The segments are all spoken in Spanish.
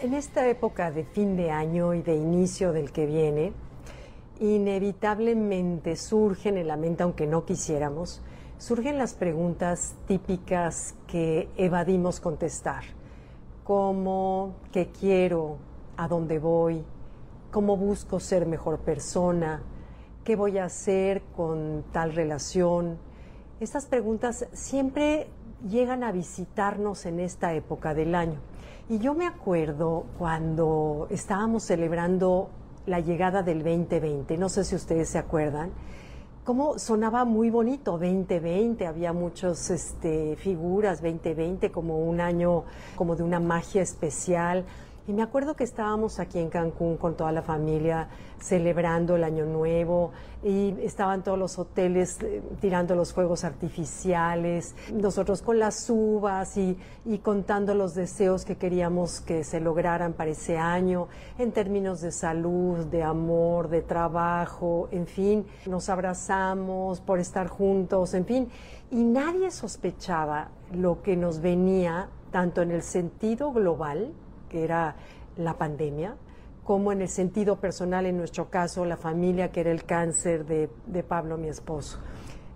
En esta época de fin de año y de inicio del que viene, inevitablemente surgen en la mente, aunque no quisiéramos, surgen las preguntas típicas que evadimos contestar, como qué quiero, a dónde voy, cómo busco ser mejor persona, qué voy a hacer con tal relación. Estas preguntas siempre llegan a visitarnos en esta época del año. Y yo me acuerdo cuando estábamos celebrando la llegada del 2020, no sé si ustedes se acuerdan, cómo sonaba muy bonito 2020, había muchas este, figuras 2020 como un año como de una magia especial. Y me acuerdo que estábamos aquí en Cancún con toda la familia celebrando el Año Nuevo y estaban todos los hoteles eh, tirando los fuegos artificiales, nosotros con las uvas y, y contando los deseos que queríamos que se lograran para ese año en términos de salud, de amor, de trabajo, en fin, nos abrazamos por estar juntos, en fin, y nadie sospechaba lo que nos venía tanto en el sentido global, que era la pandemia, como en el sentido personal, en nuestro caso, la familia, que era el cáncer de, Pablo, mi esposo.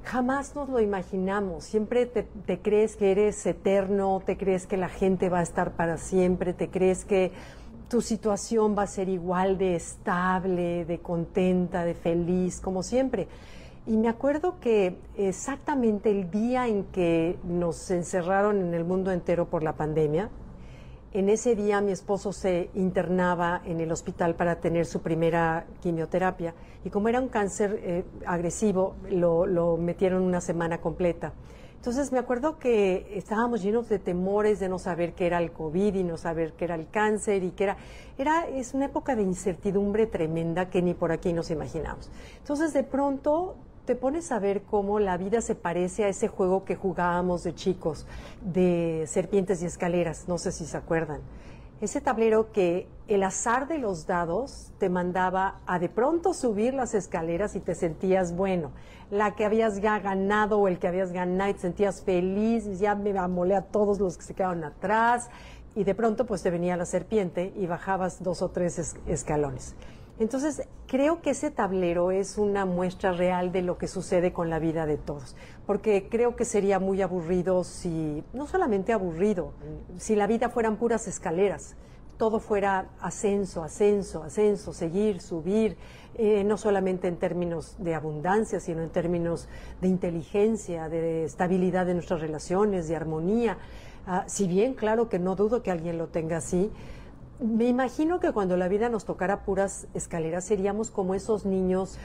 Jamás nos lo imaginamos, siempre te, te, crees que eres eterno, te crees que la gente va a estar para siempre, te crees que tu situación va a ser igual de estable, de contenta, de feliz, como siempre. Y me acuerdo que exactamente el día en que nos encerraron en el mundo entero por la pandemia, en ese día mi esposo se internaba en el hospital para tener su primera quimioterapia y como era un cáncer eh, agresivo, lo, metieron una semana completa. Entonces me acuerdo que estábamos llenos de temores de no saber qué era el COVID y no saber qué era el cáncer y qué era... era es una época de incertidumbre tremenda que ni por aquí nos imaginamos. Entonces de pronto te pones a ver cómo la vida se parece a ese juego que jugábamos de chicos, de serpientes y escaleras, no sé si se acuerdan. Ese tablero que el azar de los dados te mandaba a de pronto subir las escaleras y te sentías bueno, la que habías ya ganado o el que habías ganado y te sentías feliz, ya me amolé a todos los que se quedaron atrás y de pronto pues te venía la serpiente y bajabas dos o tres escalones. Entonces, creo que ese tablero es una muestra real de lo que sucede con la vida de todos, porque creo que sería muy aburrido si, no solamente aburrido, si la vida fueran puras escaleras, todo fuera ascenso, ascenso, ascenso, seguir, subir, eh, no solamente en términos de abundancia, sino en términos de inteligencia, de estabilidad de nuestras relaciones, de armonía. Ah, si bien, claro que no dudo que alguien lo tenga así, me imagino que cuando la vida nos tocara puras escaleras seríamos como esos niños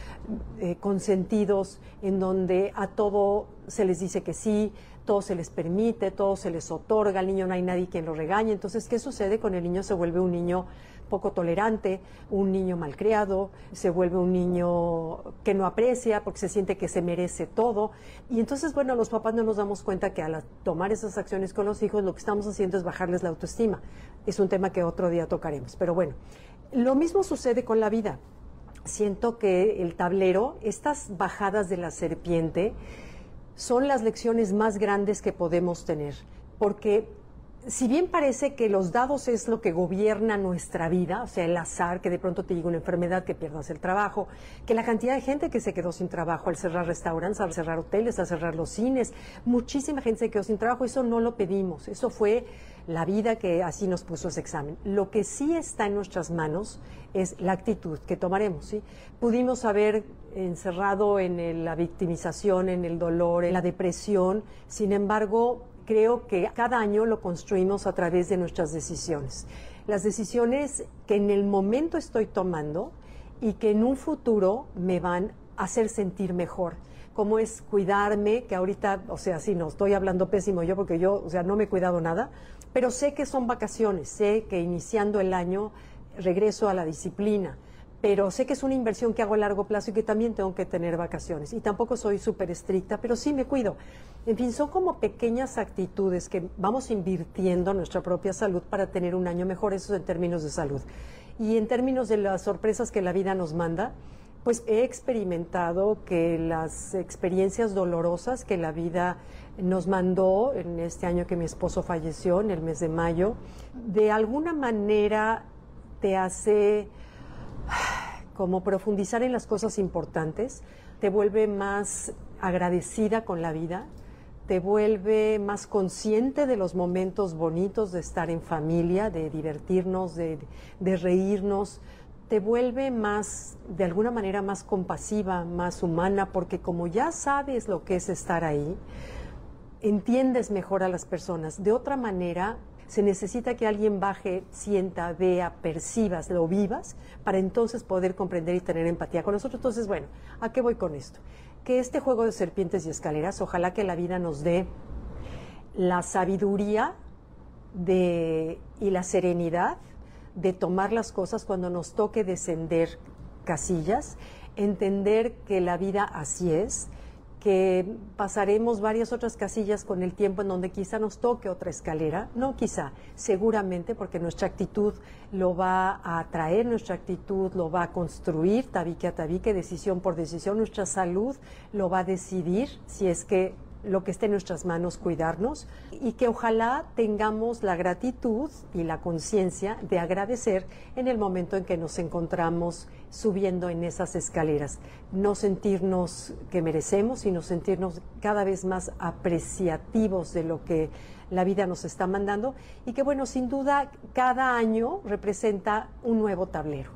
eh, consentidos en donde a todo se les dice que sí, todo se les permite, todo se les otorga, al niño no hay nadie quien lo regañe. Entonces, ¿qué sucede con el niño? Se vuelve un niño poco tolerante, un niño malcriado, se vuelve un niño que no aprecia porque se siente que se merece todo. Y entonces, bueno, los papás no nos damos cuenta que al tomar esas acciones con los hijos lo que estamos haciendo es bajarles la autoestima. Es un tema que otro día tocaremos. Pero bueno, lo mismo sucede con la vida. Siento que el tablero, estas bajadas de la serpiente, son las lecciones más grandes que podemos tener, porque si bien parece que los dados es lo que gobierna nuestra vida, o sea, el azar, que de pronto te llega una enfermedad, que pierdas el trabajo, que la cantidad de gente que se quedó sin trabajo al cerrar restaurantes, al cerrar hoteles, al cerrar los cines, muchísima gente se quedó sin trabajo, eso no lo pedimos, eso fue la vida que así nos puso ese examen. Lo que sí está en nuestras manos es la actitud que tomaremos. Pudimos haber encerrado en la victimización, en el dolor, en la depresión, sin embargo, creo que cada año lo construimos a través de nuestras decisiones. Las decisiones que en el momento estoy tomando y que en un futuro me van a hacer sentir mejor. Como es cuidarme, que ahorita, o sea, sí, no estoy hablando pésimo yo porque yo, o sea, no me he cuidado nada, pero sé que son vacaciones, sé que iniciando el año regreso a la disciplina pero sé que es una inversión que hago a largo plazo y que también tengo que tener vacaciones. Y tampoco soy súper estricta, pero sí me cuido. En fin, son como pequeñas actitudes que vamos invirtiendo en nuestra propia salud para tener un año mejor, eso en términos de salud. Y en términos de las sorpresas que la vida nos manda, pues he experimentado que las experiencias dolorosas que la vida nos mandó en este año que mi esposo falleció, en el mes de mayo, de alguna manera te hace como profundizar en las cosas importantes, te vuelve más agradecida con la vida, te vuelve más consciente de los momentos bonitos de estar en familia, de divertirnos, de, de reírnos, te vuelve más, de alguna manera, más compasiva, más humana, porque como ya sabes lo que es estar ahí, entiendes mejor a las personas. De otra manera, se necesita que alguien baje, sienta, vea, percibas, lo vivas, para entonces poder comprender y tener empatía con nosotros. Entonces, bueno, ¿a qué voy con esto? Que este juego de serpientes y escaleras, ojalá que la vida nos dé la sabiduría de, y la serenidad de tomar las cosas cuando nos toque descender casillas, entender que la vida así es, que pasaremos varias otras casillas con el tiempo en donde quizá nos toque otra escalera, no quizá, seguramente porque nuestra actitud lo va a atraer, nuestra actitud lo va a construir tabique a tabique, decisión por decisión, nuestra salud lo va a decidir si es que lo que esté en nuestras manos cuidarnos y que ojalá tengamos la gratitud y la conciencia de agradecer en el momento en que nos encontramos subiendo en esas escaleras. No sentirnos que merecemos, sino sentirnos cada vez más apreciativos de lo que la vida nos está mandando y que bueno, sin duda cada año representa un nuevo tablero.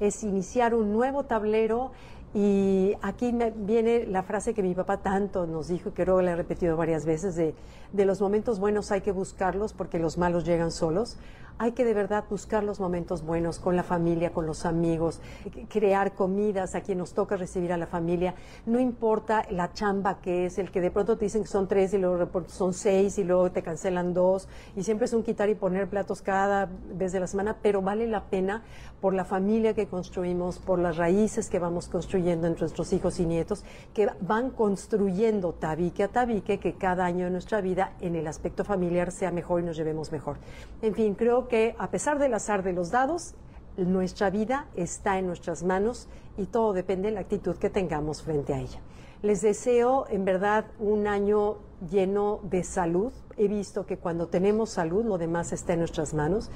Es iniciar un nuevo tablero y aquí viene la frase que mi papá tanto nos dijo, y que luego le he repetido varias veces, de, de los momentos buenos hay que buscarlos porque los malos llegan solos hay que de verdad buscar los momentos buenos con la familia, con los amigos, crear comidas a quien nos toca recibir a la familia. No importa la chamba que es, el que de pronto te dicen que son tres y luego son seis y luego te cancelan dos y siempre es un quitar y poner platos cada vez de la semana, pero vale la pena por la familia que construimos, por las raíces que vamos construyendo entre nuestros hijos y nietos, que van construyendo tabique a tabique que cada año de nuestra vida en el aspecto familiar sea mejor y nos llevemos mejor. En fin, creo que a pesar del azar de los dados, nuestra vida está en nuestras manos y todo depende de la actitud que tengamos frente a ella. Les deseo en verdad un año lleno de salud. He visto que cuando tenemos salud, lo demás está en nuestras manos.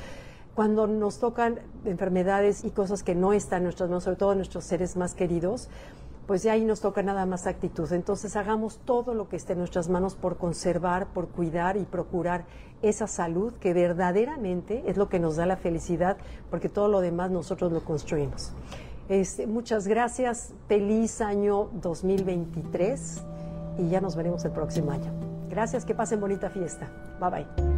Cuando nos tocan enfermedades y cosas que no están en nuestras manos, sobre todo nuestros seres más queridos, pues de ahí nos toca nada más actitud. Entonces hagamos todo lo que esté en nuestras manos por conservar, por cuidar y procurar esa salud que verdaderamente es lo que nos da la felicidad, porque todo lo demás nosotros lo construimos. Este, muchas gracias, feliz año 2023 y ya nos veremos el próximo año. Gracias, que pasen bonita fiesta. Bye bye.